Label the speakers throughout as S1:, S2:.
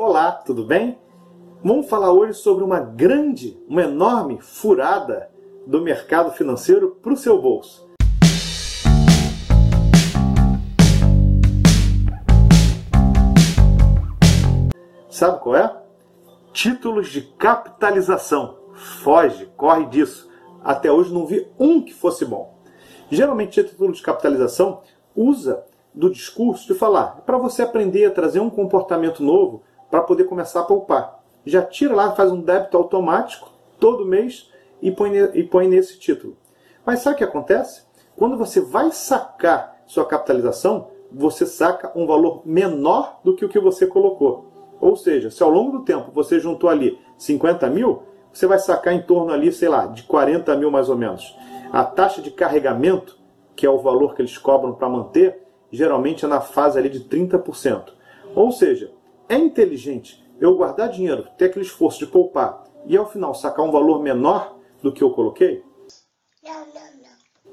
S1: Olá, tudo bem? Vamos falar hoje sobre uma grande, uma enorme furada do mercado financeiro para o seu bolso. Sabe qual é? Títulos de capitalização. Foge, corre disso. Até hoje não vi um que fosse bom. Geralmente, título de capitalização usa do discurso de falar para você aprender a trazer um comportamento novo para poder começar a poupar. Já tira lá, faz um débito automático todo mês e põe, e põe nesse título. Mas sabe o que acontece? Quando você vai sacar sua capitalização, você saca um valor menor do que o que você colocou. Ou seja, se ao longo do tempo você juntou ali 50 mil, você vai sacar em torno ali, sei lá, de 40 mil mais ou menos. A taxa de carregamento, que é o valor que eles cobram para manter, geralmente é na fase ali de 30%. Ou seja, é inteligente eu guardar dinheiro, ter aquele esforço de poupar e ao final sacar um valor menor do que eu coloquei? Não, não, não.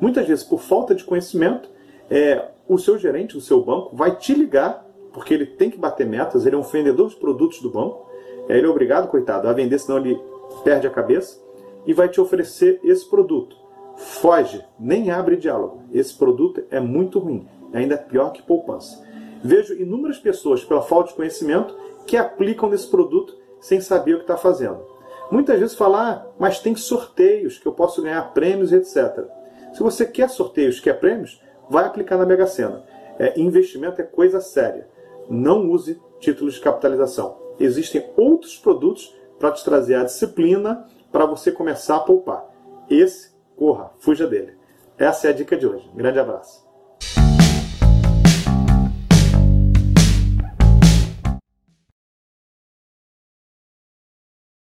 S1: Muitas vezes, por falta de conhecimento, é, o seu gerente, o seu banco, vai te ligar, porque ele tem que bater metas, ele é um vendedor de produtos do banco, é, ele é obrigado, coitado, a vender, senão ele perde a cabeça, e vai te oferecer esse produto. Foge, nem abre diálogo. Esse produto é muito ruim, é ainda pior que poupança. Vejo inúmeras pessoas, pela falta de conhecimento, que aplicam nesse produto sem saber o que está fazendo. Muitas vezes falar, ah, mas tem sorteios que eu posso ganhar prêmios, etc. Se você quer sorteios, quer prêmios, vai aplicar na Mega Sena. É, investimento é coisa séria. Não use títulos de capitalização. Existem outros produtos para te trazer a disciplina para você começar a poupar. Esse, corra, fuja dele. Essa é a dica de hoje. Grande abraço.